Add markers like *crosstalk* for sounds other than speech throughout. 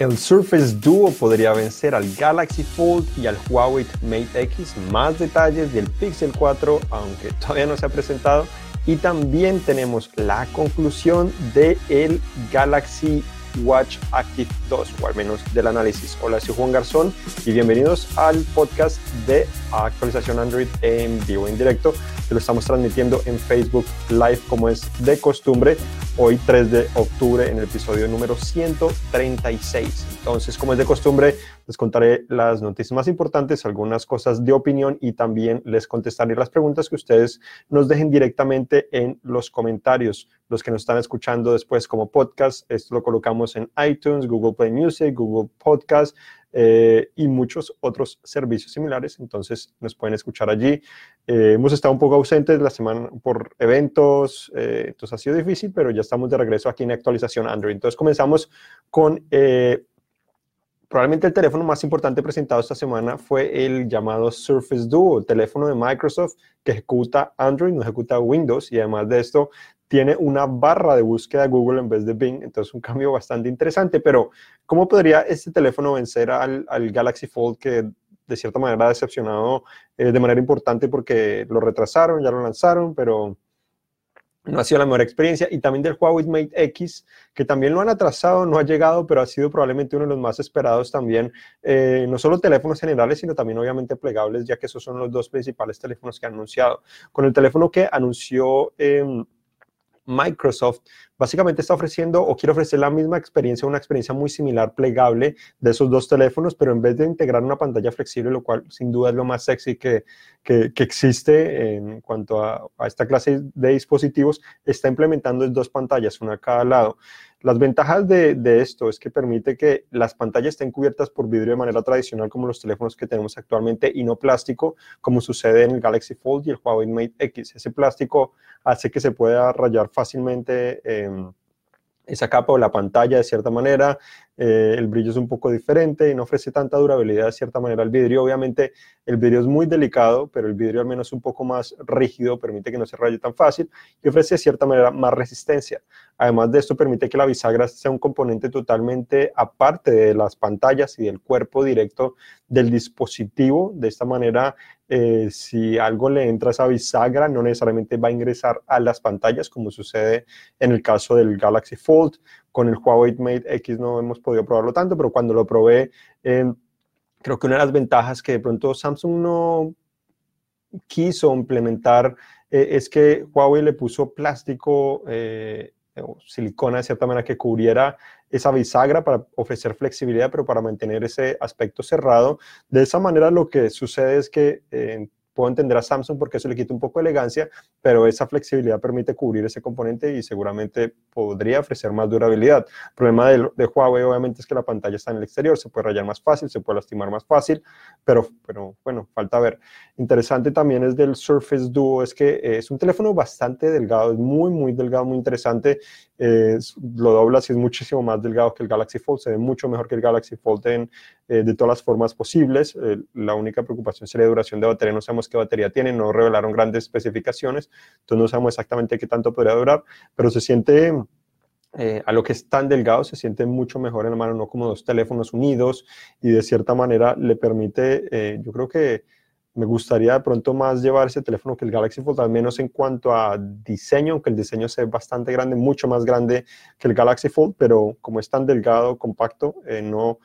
El Surface Duo podría vencer al Galaxy Fold y al Huawei Mate X. Más detalles del Pixel 4, aunque todavía no se ha presentado. Y también tenemos la conclusión del el Galaxy Watch Active 2, o al menos del análisis. Hola, soy Juan Garzón y bienvenidos al podcast de actualización Android en vivo, en directo, que lo estamos transmitiendo en Facebook Live como es de costumbre, hoy 3 de octubre en el episodio número 136. Entonces, como es de costumbre, les contaré las noticias más importantes, algunas cosas de opinión y también les contestaré las preguntas que ustedes nos dejen directamente en los comentarios. Los que nos están escuchando después como podcast, esto lo colocamos en iTunes, Google Play Music, Google Podcast, eh, y muchos otros servicios similares. Entonces nos pueden escuchar allí. Eh, hemos estado un poco ausentes la semana por eventos, eh, entonces ha sido difícil, pero ya estamos de regreso aquí en actualización Android. Entonces comenzamos con probablemente el teléfono más importante presentado esta semana fue el llamado Surface Duo, el teléfono de Microsoft que ejecuta Android, no ejecuta Windows y además de esto tiene una barra de búsqueda Google en vez de Bing, entonces un cambio bastante interesante, pero ¿cómo podría este teléfono vencer al, Galaxy Fold que de cierta manera ha decepcionado eh, de manera importante porque lo retrasaron, ya lo lanzaron, pero no ha sido la mejor experiencia. Y también del Huawei Mate X, que también lo han atrasado, no ha llegado, pero ha sido probablemente uno de los más esperados también, eh, no solo teléfonos generales, sino también obviamente plegables, ya que esos son los dos principales teléfonos que han anunciado. Con el teléfono que anunció... Em, Microsoft básicamente está ofreciendo o quiere ofrecer la misma experiencia, una experiencia muy similar, plegable de esos dos teléfonos, pero en vez de integrar una pantalla flexible, lo cual sin duda es lo más sexy que, que, existe en cuanto a, a, esta clase de dispositivos, está implementando dos pantallas, una a cada lado. Las ventajas de, esto es que permite que las pantallas estén cubiertas por vidrio de manera tradicional como los teléfonos que tenemos actualmente y no plástico como sucede en el Galaxy Fold y el Huawei Mate X. Ese plástico hace que se pueda rayar fácilmente em, esa capa o la pantalla de cierta manera, eh, el brillo es un poco diferente y no ofrece tanta durabilidad de cierta manera al vidrio. Obviamente el vidrio es muy delicado, pero el vidrio al menos un poco más rígido, permite que no se raye tan fácil y ofrece de cierta manera más resistencia. Además de esto permite que la bisagra sea un componente totalmente aparte de las pantallas y del cuerpo directo del dispositivo. De esta manera, eh, si algo le entra a esa bisagra, no necesariamente va a ingresar a las pantallas, como sucede en el caso del Galaxy Fold con el Huawei Mate X no hemos podido probarlo tanto, pero cuando lo probé, eh, creo que una de las ventajas que de pronto Samsung no quiso implementar eh, es que Huawei le puso plástico eh, o silicona de cierta manera que cubriera esa bisagra para ofrecer flexibilidad, pero para mantener ese aspecto cerrado. De esa manera lo que sucede es que puedo entender a Samsung porque eso le quita un poco de elegancia, pero esa flexibilidad permite cubrir ese componente y seguramente podría ofrecer más durabilidad. El problema de, de, Huawei obviamente es que la pantalla está en el exterior, se puede rayar más fácil, se puede lastimar más fácil, pero, pero bueno, falta ver. Interesante también es del Surface Duo, es que es un teléfono bastante delgado, es muy, muy delgado, muy interesante. Lo doblas y es muchísimo más delgado que el Galaxy Fold, se ve mucho mejor que el Galaxy Fold en, eh, de todas las formas posibles. Eh, la única preocupación sería duración de batería, no sabemos qué batería tiene, no revelaron grandes especificaciones, entonces no sabemos exactamente qué tanto podría durar, pero se siente... Eh, a lo que es tan delgado se siente mucho mejor en la mano, no como dos teléfonos unidos y de cierta manera le permite, yo creo que me gustaría de pronto más llevar ese teléfono que el Galaxy Fold, al menos en cuanto a diseño, aunque el diseño sea bastante grande, mucho más grande que el Galaxy Fold, pero como es tan delgado, compacto, no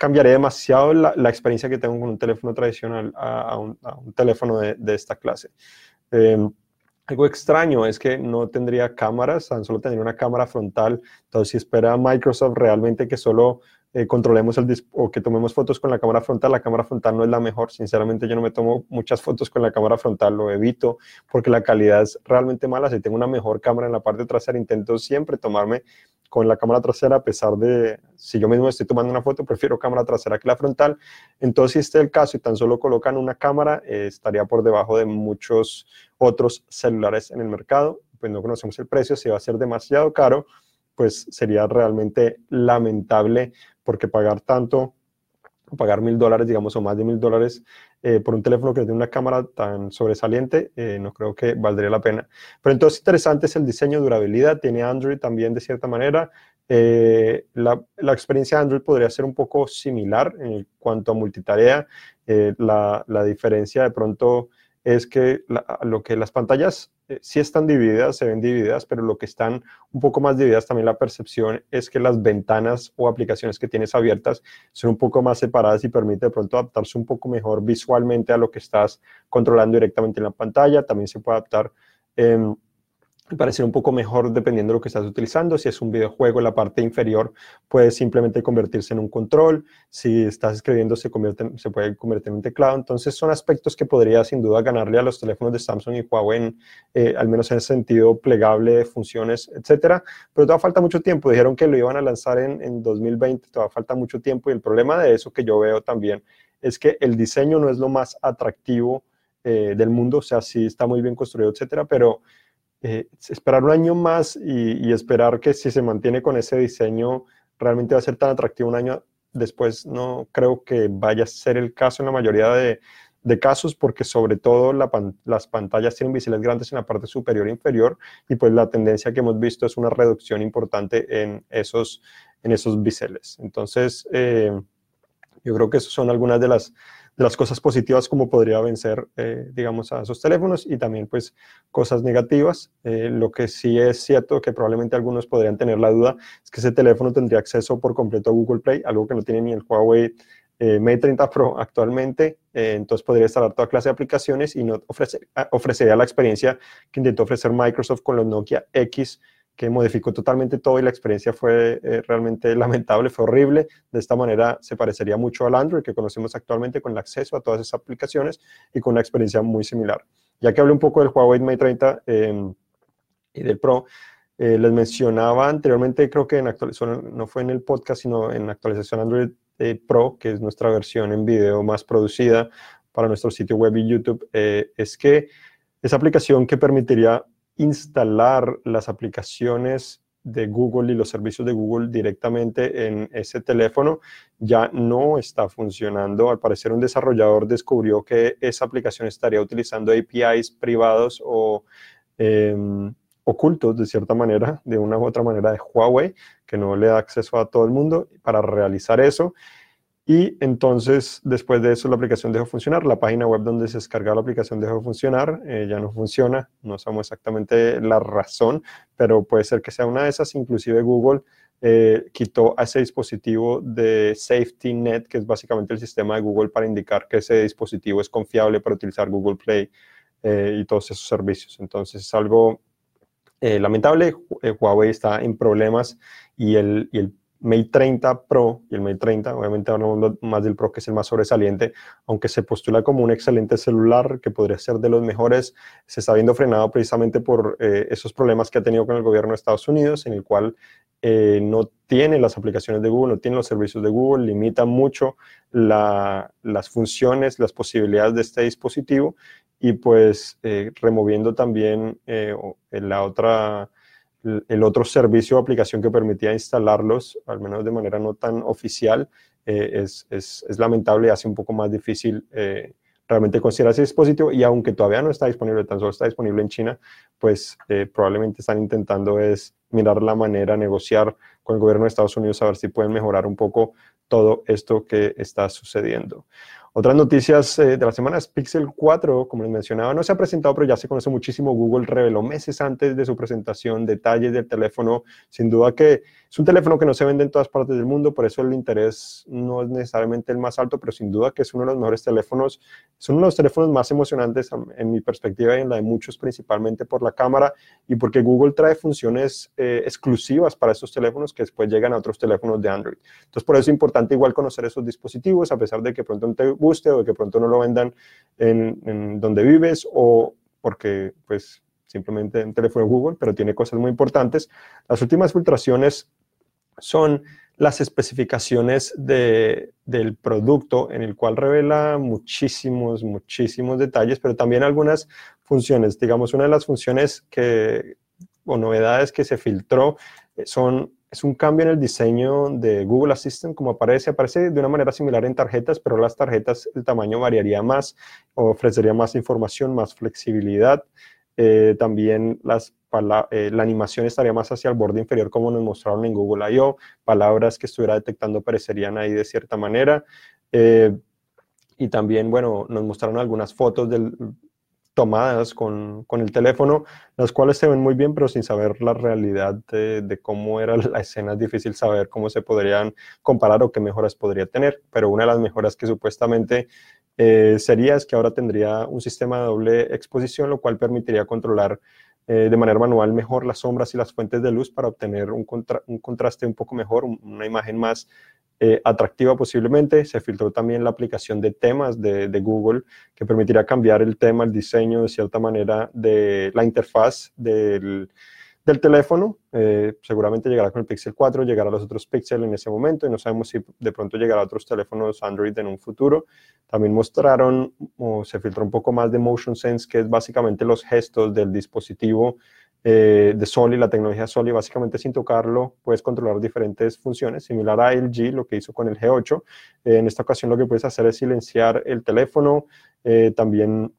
cambiaría demasiado la, experiencia que tengo con un teléfono tradicional a, un, teléfono de, esta clase. Em, algo extraño es que no tendría cámaras, tan solo tendría una cámara frontal. Entonces, si espera Microsoft realmente que solo eh, controlemos el o que tomemos fotos con la cámara frontal, la cámara frontal no es la mejor. Sinceramente, yo no me tomo muchas fotos con la cámara frontal, lo evito porque la calidad es realmente mala. Si tengo una mejor cámara en la parte trasera, intento siempre tomarme con la cámara trasera, a pesar de, si yo mismo estoy tomando una foto, prefiero cámara trasera que la frontal. Entonces, si este es el caso y tan solo colocan una cámara, eh, estaría por debajo de muchos otros celulares en el mercado. Pues no conocemos el precio, si va a ser demasiado caro, pues sería realmente lamentable porque pagar tanto pagar mil dólares, digamos, o más de mil dólares eh, por un teléfono que tiene una cámara tan sobresaliente, eh, no creo que valdría la pena. Pero entonces interesante es el diseño, durabilidad, tiene Android también de cierta manera, Eh, la, experiencia de Android podría ser un poco similar en cuanto a multitarea. La, diferencia de pronto es que lo que las pantallas eh, sí están divididas, se ven divididas, pero lo que están un poco más divididas también la percepción es que las ventanas o aplicaciones que tienes abiertas son un poco más separadas y permite de pronto adaptarse un poco mejor visualmente a lo que estás controlando directamente en la pantalla. También se puede adaptar eh, parecer un poco mejor dependiendo de lo que estás utilizando. Si es un videojuego, la parte inferior puede simplemente convertirse en un control. Si estás escribiendo, se, convierte, se puede convertir en un teclado. Entonces, son aspectos que podría sin duda ganarle a los teléfonos de Samsung y Huawei, eh, al menos en el sentido plegable, funciones, etcétera. Pero todavía falta mucho tiempo. Dijeron que lo iban a lanzar en, en 2020, todavía falta mucho tiempo. Y el problema de eso que yo veo también es que el diseño no es lo más atractivo eh, del mundo. O sea, sí está muy bien construido, etcétera, pero eh, esperar un año más y, esperar que si se mantiene con ese diseño realmente va a ser tan atractivo un año después, no creo que vaya a ser el caso en la mayoría de, casos porque sobre todo las pantallas tienen biseles grandes en la parte superior e inferior y pues la tendencia que hemos visto es una reducción importante en esos, en esos biseles. Entonces, eh, yo creo que esas son algunas de las de las cosas positivas como podría vencer, eh, digamos, a esos teléfonos y también pues cosas negativas. Eh, lo que sí es cierto que probablemente algunos podrían tener la duda es que ese teléfono tendría acceso por completo a Google Play, algo que no tiene ni el Huawei eh, Mate 30 Pro actualmente, entonces podría instalar toda clase de aplicaciones y no ofrecer, ofrecería la experiencia que intentó ofrecer Microsoft con los Nokia X que modificó totalmente todo y la experiencia fue eh, realmente *laughs* lamentable, fue horrible. De esta manera se parecería mucho al Android que conocemos actualmente con el acceso a todas esas aplicaciones y con una experiencia muy similar. Ya que hablé un poco del Huawei Mate 30 em, y del Pro, eh, les mencionaba anteriormente, creo que en no fue en el podcast, sino en actualización Android eh, Pro, que es nuestra versión en video más producida para nuestro sitio web y YouTube, es que esa aplicación que permitiría instalar las aplicaciones de Google y los servicios de Google directamente en ese teléfono ya no está funcionando. Al parecer un desarrollador descubrió que esa aplicación estaría utilizando APIs privados o em, ocultos de cierta manera, de una u otra manera de Huawei, que no le da acceso a todo el mundo. Para realizar eso, y entonces, después de eso, la aplicación dejó de funcionar. La página web donde se descargaba la aplicación dejó de funcionar. Eh, ya no funciona. No sabemos exactamente la razón, pero puede ser que sea una de esas. Inclusive Google eh, quitó a ese dispositivo de Safety Net, que es básicamente el sistema de Google para indicar que ese dispositivo es confiable para utilizar Google Play eh, y todos esos servicios. Entonces, es algo lamentable. Huawei está en problemas y el Mate 30 Pro y el Mate 30, obviamente hablamos más del Pro que es el más sobresaliente, aunque se postula como un excelente celular que podría ser de los mejores, se está viendo frenado precisamente por eh, esos problemas que ha tenido con el gobierno de Estados Unidos, en el cual eh, no tiene las aplicaciones de Google, no tiene los servicios de Google, limita mucho las funciones, las posibilidades de este dispositivo y pues eh, removiendo también la otra el otro servicio o aplicación que permitía instalarlos, al menos de manera no tan oficial, eh, es, es, lamentable y hace un poco más difícil eh, realmente considerar ese dispositivo y aunque todavía no está disponible, tan solo está disponible en China, pues eh, probablemente están intentando es mirar la manera, negociar con el gobierno de Estados Unidos a ver si pueden mejorar un poco todo esto que está sucediendo. Otras noticias eh, de la semana es Pixel 4, como les mencionaba, no se ha presentado, pero ya se conoce muchísimo. Google reveló meses antes de su presentación detalles del teléfono. Sin duda que es un teléfono que no se vende en todas partes del mundo, por eso el interés no es necesariamente el más alto, pero sin duda que es uno de los mejores teléfonos. Es uno de los teléfonos más emocionantes en mi perspectiva y en la de muchos, principalmente por la cámara y porque Google trae funciones eh, exclusivas para estos teléfonos que después llegan a otros teléfonos de Android. Entonces, por eso es importante igual conocer esos dispositivos, a pesar de que pronto guste o de que pronto no lo vendan en, donde vives o porque, pues, simplemente un teléfono Google, pero tiene cosas muy importantes. Las últimas filtraciones son las especificaciones de, del producto, en el cual revela muchísimos, muchísimos detalles, pero también algunas funciones. Digamos, una de las funciones que, o novedades que se filtró eh, son, es un cambio en el diseño de Google Assistant, como aparece, aparece de una manera similar en tarjetas, pero las tarjetas, el tamaño variaría más, ofrecería más información, más flexibilidad. Eh, también las, eh, la animación estaría más hacia el borde inferior como nos mostraron en Google I.O. Palabras que estuviera detectando aparecerían ahí de cierta manera. Eh, y también, bueno, nos mostraron algunas fotos del, tomadas con, con, el teléfono, las cuales se ven muy bien, pero sin saber la realidad de, cómo era la escena, es difícil saber cómo se podrían comparar o qué mejoras podría tener. Pero una de las mejoras que supuestamente eh, sería es que ahora tendría un sistema de doble exposición, lo cual permitiría controlar eh, de manera manual mejor las sombras y las fuentes de luz para obtener un contraste un poco mejor, una imagen más eh, atractiva posiblemente. Se filtró también la aplicación de temas de, Google que permitirá cambiar el tema, el diseño de cierta manera de la interfaz del, teléfono. Eh, seguramente llegará con el Pixel 4, llegará a los otros Pixel en ese momento y no sabemos si de pronto llegará a otros teléfonos Android en un futuro. También mostraron o se filtró un poco más de Motion Sense, que es básicamente los gestos del dispositivo eh, de Soli, la tecnología Soli, básicamente sin tocarlo puedes controlar diferentes funciones, similar a LG, lo que hizo con el G8. Eh, en esta ocasión lo que puedes hacer es silenciar el teléfono, eh, también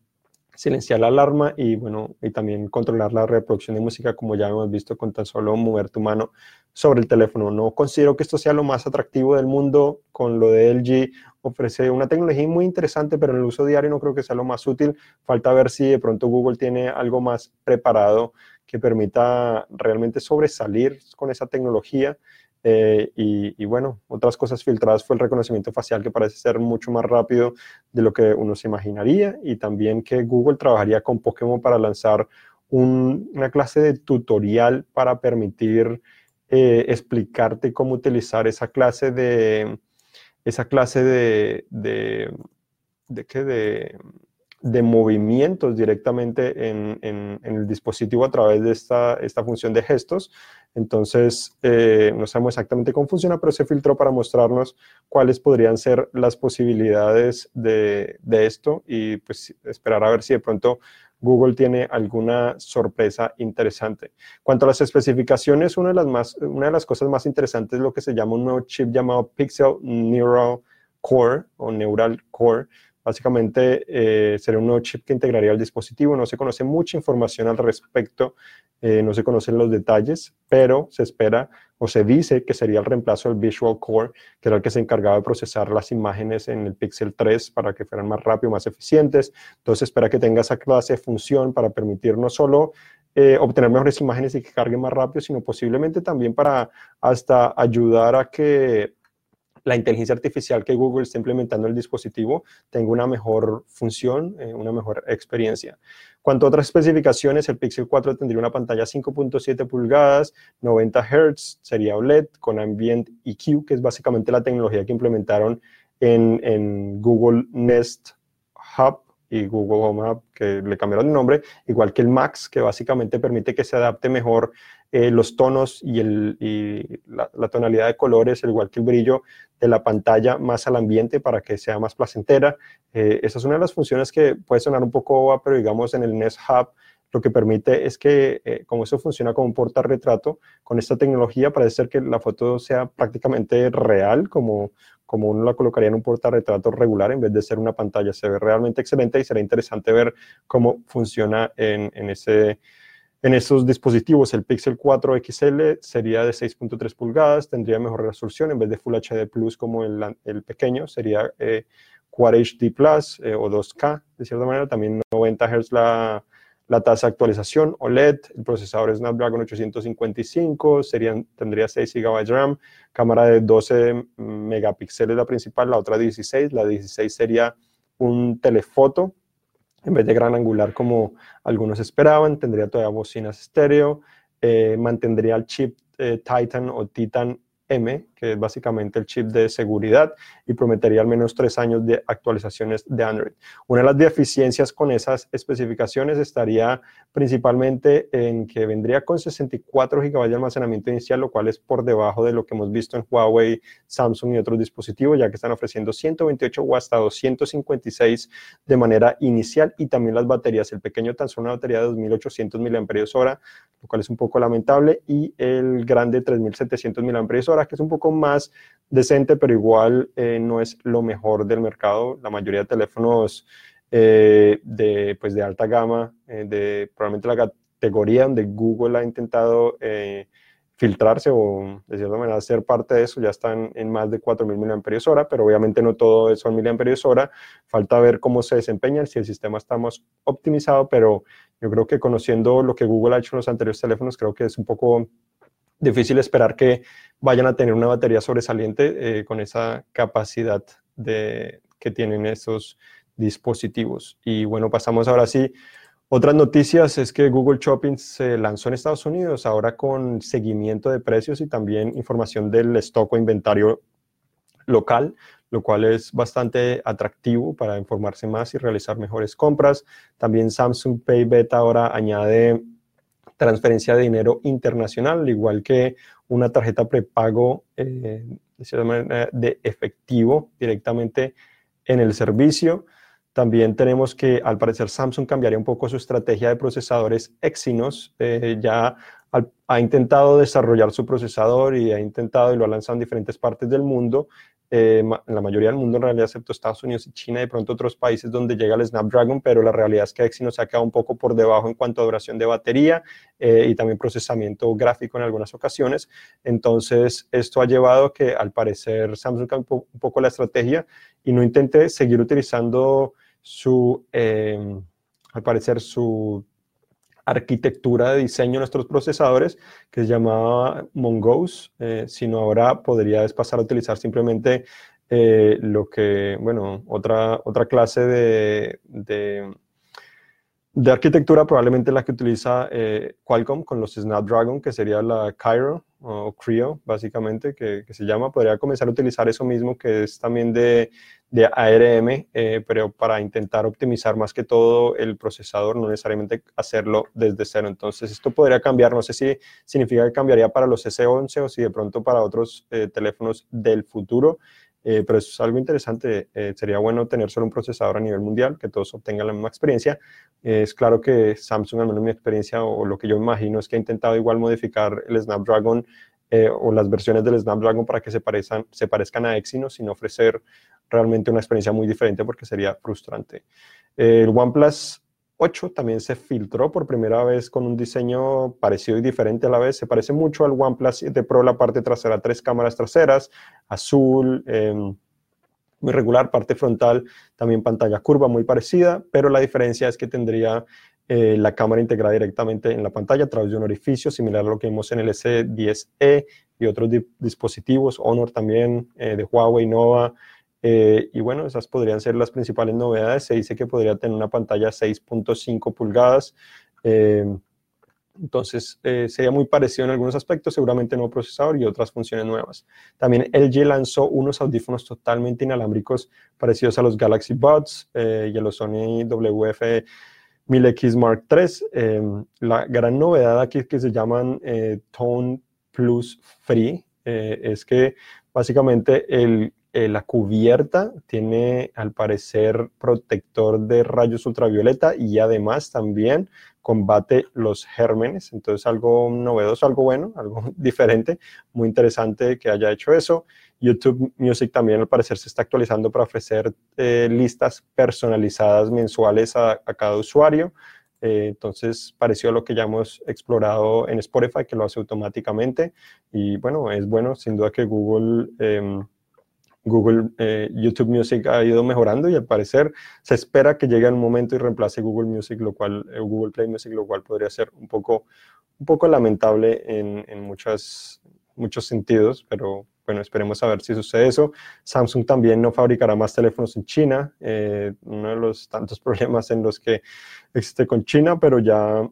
silenciar la alarma y, bueno, y también controlar la reproducción de música, como ya hemos visto con tan solo mover tu mano sobre el teléfono. No considero que esto sea lo más atractivo del mundo con lo de LG. Ofrece una tecnología muy interesante, pero en el uso diario no creo que sea lo más útil. Falta ver si de pronto Google tiene algo más preparado que permita realmente sobresalir con esa tecnología. Eh, y, bueno, otras cosas filtradas fue el reconocimiento facial que parece ser mucho más rápido de lo que uno se imaginaría y también que Google trabajaría con Pokémon para lanzar una clase de tutorial para permitir eh, explicarte cómo utilizar esa clase de esa clase de, de, de, de de movimientos directamente en, el dispositivo a través de esta, esta función de gestos. Entonces, eh, no sabemos exactamente cómo funciona, pero se filtró para mostrarnos cuáles podrían ser las posibilidades de, esto y pues esperar a ver si de pronto Google tiene alguna sorpresa interesante. Cuanto a las especificaciones, una de las, más, una de las cosas más interesantes es lo que se llama un nuevo chip llamado Pixel Neural Core o Neural Core, Básicamente eh, sería un nuevo chip que integraría el dispositivo. No se conoce mucha información al respecto, eh, no se conocen los detalles, pero se espera o se dice que sería el reemplazo del Visual Core, que era el que se encargaba de procesar las imágenes en el Pixel 3 para que fueran más rápido, más eficientes. Entonces espera que tenga esa clase de función para permitir no solo eh, obtener mejores imágenes y que carguen más rápido, sino posiblemente también para hasta ayudar a que la inteligencia artificial que Google está implementando en el dispositivo tenga una mejor función, eh, una mejor experiencia. Cuanto a otras especificaciones, el Pixel 4 tendría una pantalla 5.7 pulgadas, 90 Hz, sería OLED con Ambient EQ, que es básicamente la tecnología que implementaron en, en Google Nest Hub y Google Home Hub, que le cambiaron el nombre, igual que el Max, que básicamente permite que se adapte mejor eh, los tonos y, la, tonalidad de colores, al igual que el brillo de la pantalla más al ambiente para que sea más placentera. Eh, esa es una de las funciones que puede sonar un poco pero digamos en el Nest Hub lo que permite es que, eh, como eso funciona como un portarretrato, con esta tecnología parece ser que la foto sea prácticamente real, como, como uno la colocaría en un portarretrato regular en vez de ser una pantalla. Se ve realmente excelente y será interesante ver cómo funciona en ese en esos dispositivos, el Pixel 4 XL sería de 6.3 pulgadas, tendría mejor resolución en vez de Full HD Plus como el, el pequeño, sería eh, Quad HD Plus eh, o 2K, de cierta manera, también 90 Hz la, la tasa de actualización OLED, el procesador Snapdragon 855, serían, tendría 6 GB de RAM, cámara de 12 megapíxeles la principal, la otra 16, la 16 sería un telefoto en vez de gran angular como algunos esperaban, tendría todavía bocinas estéreo, eh, mantendría el chip eh, Titan o Titan M, que es básicamente el chip de seguridad, y prometería al menos tres años de actualizaciones de Android. Una de las deficiencias con esas especificaciones estaría principalmente en que vendría con 64 GB de almacenamiento inicial, lo cual es por debajo de lo que hemos visto en Huawei, Samsung y otros dispositivos, ya que están ofreciendo 128 o hasta 256 de manera inicial, y también las baterías, el pequeño tan solo una batería de 2800 mAh, lo cual es un poco lamentable, y el grande 3700 mAh, que es un poco más decente, pero igual eh, no es lo mejor del mercado. La mayoría de teléfonos de, pues, de alta gama, de probablemente la categoría donde Google ha intentado filtrarse o de cierta manera ser parte de eso, ya están en más de 4.000 mAh, pero obviamente no todo eso en mAh, falta ver cómo se desempeñan, si el sistema está más optimizado, pero yo creo que conociendo lo que Google ha hecho en los anteriores teléfonos, creo que es un poco difícil esperar que vayan a tener una batería sobresaliente eh, con esa capacidad de, que tienen esos dispositivos. Y bueno, pasamos ahora sí otras noticias es que Google Shopping se lanzó en Estados Unidos ahora con seguimiento de precios y también información del stock o inventario local, lo cual es bastante atractivo para informarse más y realizar mejores compras. También Samsung Pay Beta ahora añade transferencia de dinero internacional, al igual que una tarjeta prepago eh, de efectivo directamente en el servicio. También tenemos que, al parecer, Samsung cambiaría un poco su estrategia de procesadores Exynos. Eh, ya ha intentado desarrollar su procesador y ha intentado y lo ha lanzado en diferentes partes del mundo. Eh, en la mayoría del mundo, en realidad, excepto Estados Unidos y China, y de pronto otros países donde llega el Snapdragon, pero la realidad es que Exynos se ha quedado un poco por debajo en cuanto a duración de batería eh, y también procesamiento gráfico en algunas ocasiones. Entonces, esto ha llevado que, al parecer, Samsung cambió un poco la estrategia y no intente seguir utilizando su, em, al parecer, su arquitectura de diseño de nuestros procesadores, que se llamaba Mongoose, eh, sino ahora podría pasar a utilizar simplemente eh, lo que, bueno, otra, otra clase de, de, arquitectura, probablemente la que utiliza eh, Qualcomm con los Snapdragon, que sería la Cairo, o Creo, básicamente, que, se llama, podría comenzar a utilizar eso mismo, que es también de, de ARM, eh, pero para intentar optimizar más que todo el procesador, no necesariamente hacerlo desde cero. Entonces, esto podría cambiar, no sé si significa que cambiaría para los S11 o si de pronto para otros eh, teléfonos del futuro. Pero eso es algo interesante. sería bueno tener solo un procesador a nivel mundial, que todos obtengan la misma experiencia. Es claro que Samsung, al menos mi experiencia o, lo que yo imagino, es que ha intentado igual modificar el Snapdragon o las versiones del Snapdragon para que se, parezcan, se parezcan a Exynos sin ofrecer realmente una experiencia muy diferente porque sería frustrante. El OnePlus 8 también se filtró por primera vez con un diseño parecido y diferente a la vez. Se parece mucho al OnePlus 7 Pro, la parte trasera, tres cámaras traseras, azul, em, muy regular, parte frontal, también pantalla curva muy parecida, pero la diferencia es que tendría eh, la cámara integrada directamente en la pantalla a través de un orificio, similar a lo que vimos en el S10e y otros dispositivos, Honor también, eh, de Huawei, Nova, eh, y bueno, esas podrían ser las principales novedades. Se dice que podría tener una pantalla 6.5 pulgadas. Eh, entonces, eh, sería muy parecido en algunos aspectos, seguramente nuevo procesador y otras funciones nuevas. También LG lanzó unos audífonos totalmente inalámbricos parecidos a los Galaxy Buds y a los Sony WF 1000X Mark III. la gran novedad aquí es que se llaman Tone Plus Free. es que básicamente el eh, la cubierta tiene al parecer protector de rayos ultravioleta y además también combate los gérmenes. Entonces algo novedoso, algo bueno, *laughs* algo diferente, muy interesante que haya hecho eso. YouTube Music también al parecer se está actualizando para ofrecer eh, listas personalizadas mensuales a, cada usuario. Eh, entonces, pareció lo que ya hemos explorado en Spotify, que lo hace automáticamente. Y bueno, es bueno, sin duda que Google em, Google eh, YouTube Music ha ido mejorando y al parecer se espera que llegue un momento y reemplace Google Music, lo cual, eh, Google Play Music, lo cual podría ser un poco, un poco lamentable en, en muchas, muchos sentidos, pero bueno, esperemos a ver si sucede eso. Samsung también no fabricará más teléfonos en China, eh, uno de los tantos *laughs* problemas en los que existe con China, pero ya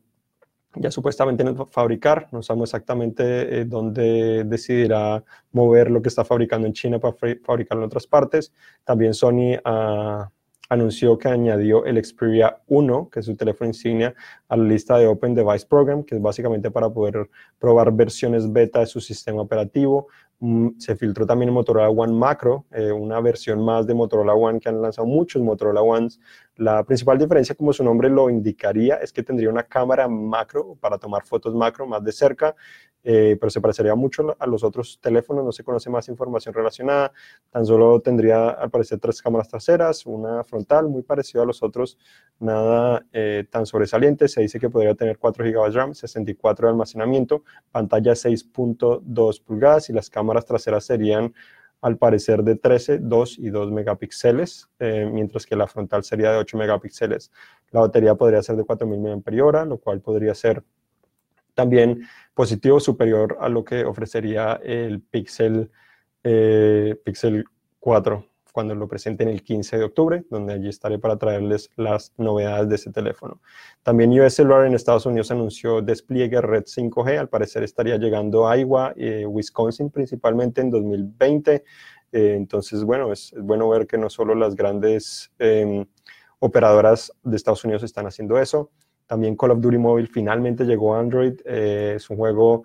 ya supuestamente en fabricar, no sabemos exactamente eh, dónde decidirá mover lo que está fabricando en China para fabricarlo en otras partes. También Sony ah, anunció que añadió el Xperia 1, que es su teléfono insignia, a la lista de Open Device Program, que es básicamente para poder probar versiones beta de su sistema operativo. Mm, se filtró también el Motorola One Macro, eh, una versión más de Motorola One que han lanzado muchos Motorola Ones La principal diferencia, como su nombre lo indicaría, es que tendría una cámara macro para tomar fotos macro más de cerca, eh, pero se parecería mucho a los otros teléfonos, no se conoce más información relacionada, tan solo tendría al parecer tres cámaras traseras, una frontal, muy parecido a los otros, nada eh, tan sobresaliente, se dice que podría tener 4 GB de RAM, 64 de almacenamiento, pantalla 6.2 pulgadas y las cámaras traseras serían al parecer de 13, 2 y 2 megapíxeles, eh, mientras que la frontal sería de 8 megapíxeles. La batería podría ser de 4000 mAh, lo cual podría ser también positivo, superior a lo que ofrecería el Pixel, eh, Pixel 4 cuando lo presenten el 15 de octubre, donde allí estaré para traerles las novedades de ese teléfono. También US Cellular en Estados Unidos anunció despliegue red 5G, al parecer estaría llegando a Iowa, eh, Wisconsin principalmente en 2020. Eh, entonces, bueno, es, bueno ver que no solo las grandes em, operadoras de Estados Unidos están haciendo eso. También Call of Duty Mobile finalmente llegó a Android. Eh, es un juego,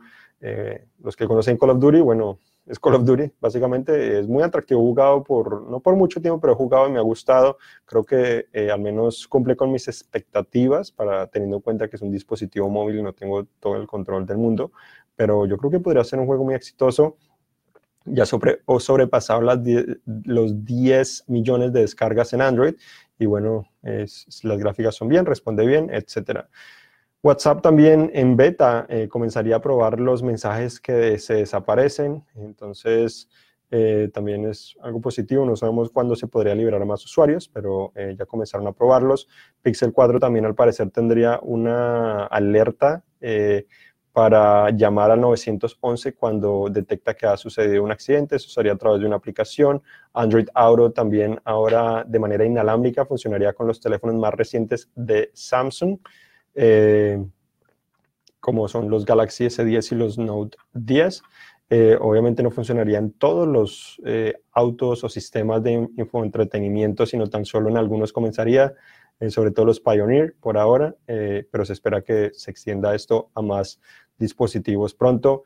los que conocen Call of Duty, bueno, es Call of Duty, básicamente. Es muy atractivo, jugado por, no por mucho tiempo, pero he jugado y me ha gustado. Creo que eh, al menos cumple con mis expectativas, para teniendo en cuenta que es un dispositivo móvil y no tengo todo el control del mundo. Pero yo creo que podría ser un juego muy exitoso. Ya sobre, o sobrepasado las los 10 millones de descargas en Android. Y bueno, las gráficas son bien, responde bien, etcétera. WhatsApp también en beta eh, comenzaría a probar los mensajes que se desaparecen, entonces eh, también es algo positivo, no sabemos cuándo se podría liberar a más usuarios, pero eh, ya comenzaron a probarlos. Pixel 4 también al parecer tendría una alerta para llamar al 911 cuando detecta que ha sucedido un accidente, eso sería a través de una aplicación. Android Auto también ahora de manera inalámbrica funcionaría con los teléfonos más recientes de Samsung. Eh, como son los Galaxy S10 y los Note 10. Eh, obviamente no funcionarían todos los eh, autos o sistemas de infoentretenimiento, sino tan solo en algunos comenzaría, sobre todo los Pioneer por ahora, pero se espera que se extienda esto a más dispositivos pronto.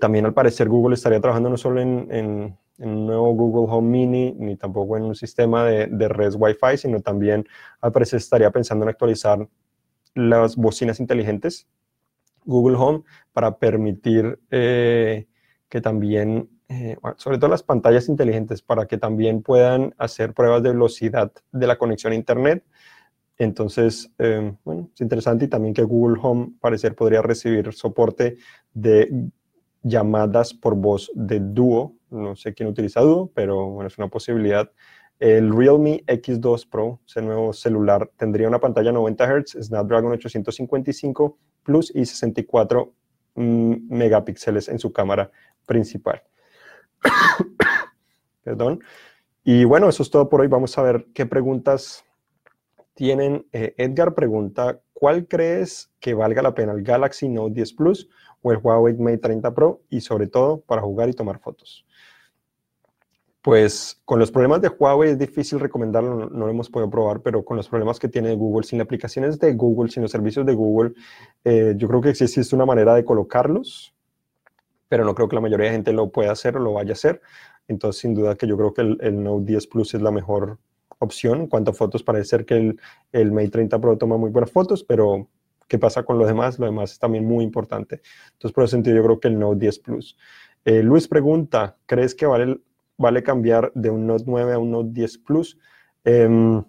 también al parecer Google estaría trabajando no solo en, un nuevo Google Home Mini, ni tampoco en un sistema de, de red Wi-Fi, sino también al parecer estaría pensando en actualizar las bocinas inteligentes Google Home para permitir eh, que también, eh, sobre todo las pantallas inteligentes, para que también puedan hacer pruebas de velocidad de la conexión a Internet. Entonces, eh, bueno, es interesante y también que Google Home parecer podría recibir soporte de llamadas por voz de dúo. No sé quién utiliza dúo, pero bueno, es una posibilidad el Realme X2 Pro, ese nuevo celular, tendría una pantalla 90 Hz, Snapdragon 855 Plus y 64 mm, megapíxeles en su cámara principal. *coughs* Perdón. Y bueno, eso es todo por hoy. Vamos a ver qué preguntas tienen. Eh, Edgar pregunta, ¿cuál crees que valga la pena, el Galaxy Note 10 Plus o el Huawei Mate 30 Pro? Y sobre todo para jugar y tomar fotos pues con los problemas de Huawei es difícil recomendarlo, no, lo hemos podido probar, pero con los problemas que tiene Google, sin aplicaciones de Google, sin los servicios de Google, eh, yo creo que existe una manera de colocarlos, pero no creo que la mayoría de gente lo pueda hacer o lo vaya a hacer. Entonces, sin duda que yo creo que el, Note 10 Plus es la mejor opción. En cuanto a fotos, parece ser que el, el Mate 30 Pro toma muy buenas fotos, pero ¿qué pasa con los demás? Lo demás es también muy importante. Entonces, por ese sentido, yo creo que el Note 10 Plus. Eh, Luis pregunta, ¿crees que vale vale cambiar de un Note 9 a un Note 10 Plus. Em,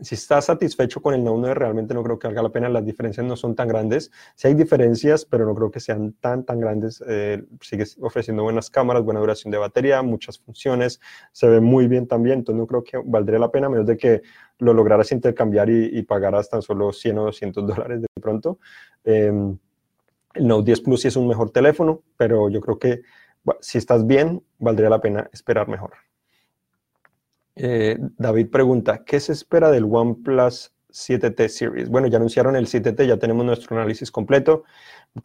si estás satisfecho con el Note 9, realmente no creo que valga la pena. Las diferencias no son tan grandes. Sí hay diferencias, pero no creo que sean tan, tan grandes. Eh, sigue ofreciendo buenas cámaras, buena duración de batería, muchas funciones. Se ve muy bien también. Entonces no creo que valdría la pena, menos de que lo lograras intercambiar y, y pagaras tan solo 100 o 200 dólares de pronto. Em, el Note 10 Plus sí es un mejor teléfono, pero yo creo que si estás bien, valdría la pena esperar mejor. Eh, David pregunta, ¿qué se espera del OnePlus 7T Series? Bueno, ya anunciaron el 7T, ya tenemos nuestro análisis completo,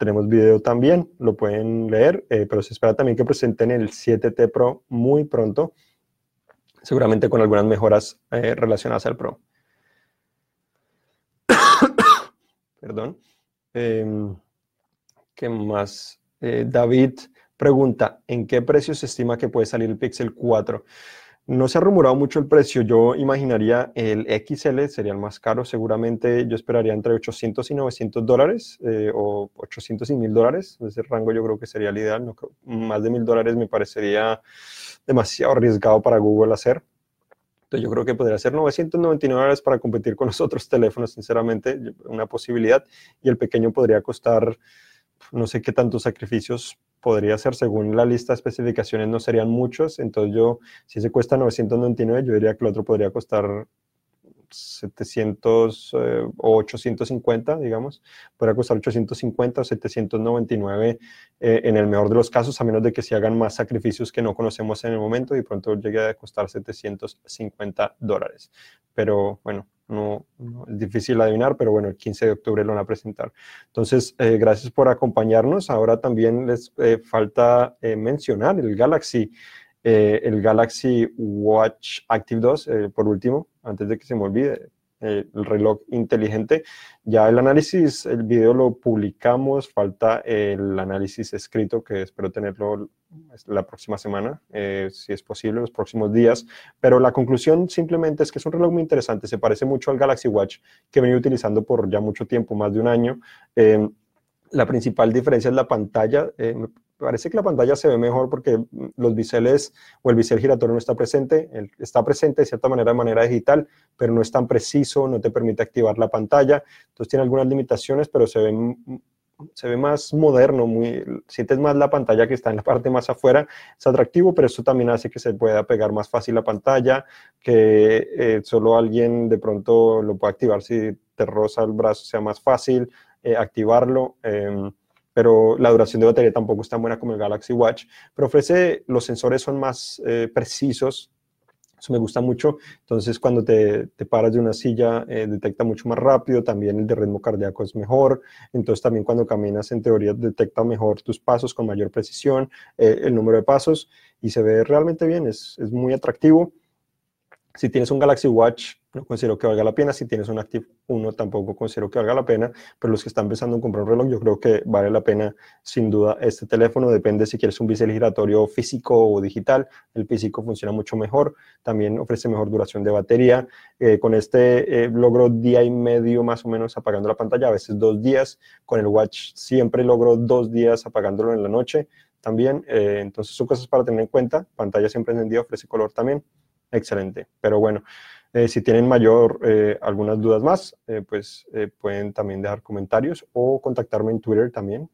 tenemos video también, lo pueden leer, eh, pero se espera también que presenten el 7T Pro muy pronto, seguramente con algunas mejoras eh, relacionadas al Pro. *coughs* Perdón. Em, ¿Qué más? David Pregunta, ¿en qué precio se estima que puede salir el Pixel 4? No se ha rumorado mucho el precio. Yo imaginaría el XL sería el más caro. Seguramente yo esperaría entre 800 y 900 dólares eh, o 800 y 1000 dólares. Ese rango yo creo que sería el ideal. Más de 1000 dólares me parecería demasiado arriesgado para Google hacer. Entonces yo creo que podría ser 999 dólares para competir con los otros teléfonos, sinceramente, una posibilidad. Y el pequeño podría costar no sé qué tantos sacrificios podría ser, según la lista de especificaciones no serían muchos, entonces yo, si ese cuesta 999, yo diría que el otro podría costar 700 eh, o 850, digamos, podría costar 850 o 799 eh, en el mejor de los casos, a menos de que se hagan más sacrificios que no conocemos en el momento y pronto llegue a costar 750 dólares. Pero bueno, no, es difícil adivinar, pero bueno, el 15 de octubre lo van a presentar. Entonces, eh, gracias por acompañarnos. Ahora también les eh, falta eh, mencionar el Galaxy, el Galaxy Watch Active 2, por último, antes de que se me olvide. El reloj inteligente. Ya el análisis, el video lo publicamos, falta el análisis escrito que espero tenerlo la próxima semana, eh, si es posible, los próximos días. Pero la conclusión simplemente es que es un reloj muy interesante, se parece mucho al Galaxy Watch que he venido utilizando por ya mucho tiempo, más de un año. Eh, la principal diferencia es la pantalla parece que la pantalla se ve mejor porque los biseles o el bisel giratorio no está presente, está presente de cierta manera de manera digital, pero no es tan preciso, no te permite activar la pantalla, entonces tiene algunas limitaciones, pero se ve, se ve más moderno, muy, sientes más la pantalla que está en la parte más afuera, es atractivo, pero eso también hace que se pueda pegar más fácil la pantalla, que eh, solo alguien de pronto lo pueda activar si te roza el brazo, sea más fácil eh, activarlo. Em, pero la duración de batería tampoco es tan buena como el Galaxy Watch, pero ofrece, los sensores son más eh, precisos, eso me gusta mucho, entonces cuando te, te paras de una silla eh, detecta mucho más rápido, también el de ritmo cardíaco es mejor, entonces también cuando caminas en teoría detecta mejor tus pasos con mayor precisión, eh, el número de pasos y se ve realmente bien, es, es muy atractivo. Si tienes un Galaxy Watch, no considero que valga la pena. Si tienes un Active 1, tampoco considero que valga la pena. Pero los que están pensando en comprar un reloj, yo creo que vale la pena, sin duda, este teléfono. Depende si quieres un bisel giratorio físico o digital. El físico funciona mucho mejor. También ofrece mejor duración de batería. Eh, con este eh, logro día y medio más o menos apagando la pantalla, a veces dos días. Con el Watch siempre logro dos días apagándolo en la noche también. Eh, entonces son cosas para tener en cuenta. Pantalla siempre encendida, ofrece color también excelente. Pero bueno, eh, si tienen mayor, eh, algunas dudas más, eh, pues pueden también dejar comentarios o contactarme en Twitter también.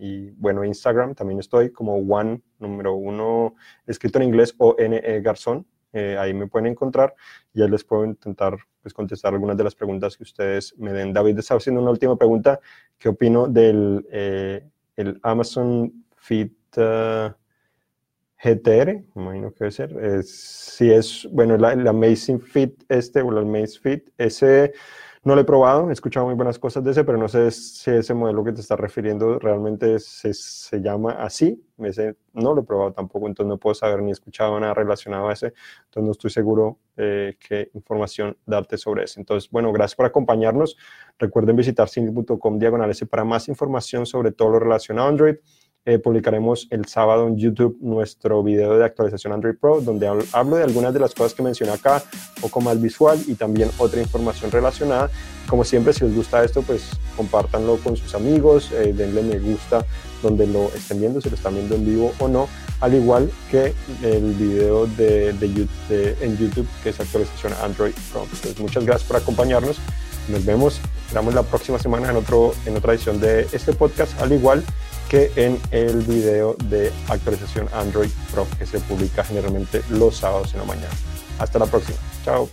y bueno, Instagram también estoy como One, número uno, escrito en inglés, o N-E Garzón. ahí me pueden encontrar y ahí les puedo intentar pues, contestar algunas de las preguntas que ustedes me den. David está haciendo una última pregunta. ¿Qué opino del el Amazon Fit? GTR, imagino que debe ser. si es, bueno, la, Amazing Fit este o el Amazing Fit, ese no lo he probado, he escuchado muy buenas cosas de ese, pero no sé si ese modelo que te estás refiriendo realmente se, se llama así. Ese no lo he probado tampoco, entonces no puedo saber ni he escuchado nada relacionado a ese, entonces no estoy seguro eh, qué información darte sobre ese. Entonces, bueno, gracias por acompañarnos. Recuerden visitar cine.com diagonal para más información sobre todo lo relacionado a Android. Eh, publicaremos el sábado en YouTube nuestro video de actualización Android Pro, donde hablo de algunas de las cosas que mencioné acá, un poco más visual y también otra información relacionada. Como siempre, si les gusta esto, pues compártanlo con sus amigos, eh, denle me gusta donde lo estén viendo, si lo están viendo en vivo o no, al igual que el video de, en YouTube, que es actualización Android Pro. Muchas gracias por acompañarnos. Nos vemos, esperamos la próxima semana en, otro, en otra edición de este podcast, al igual que en el video de actualización Android Pro que se publica generalmente los sábados en la mañana. Hasta la próxima. Chao.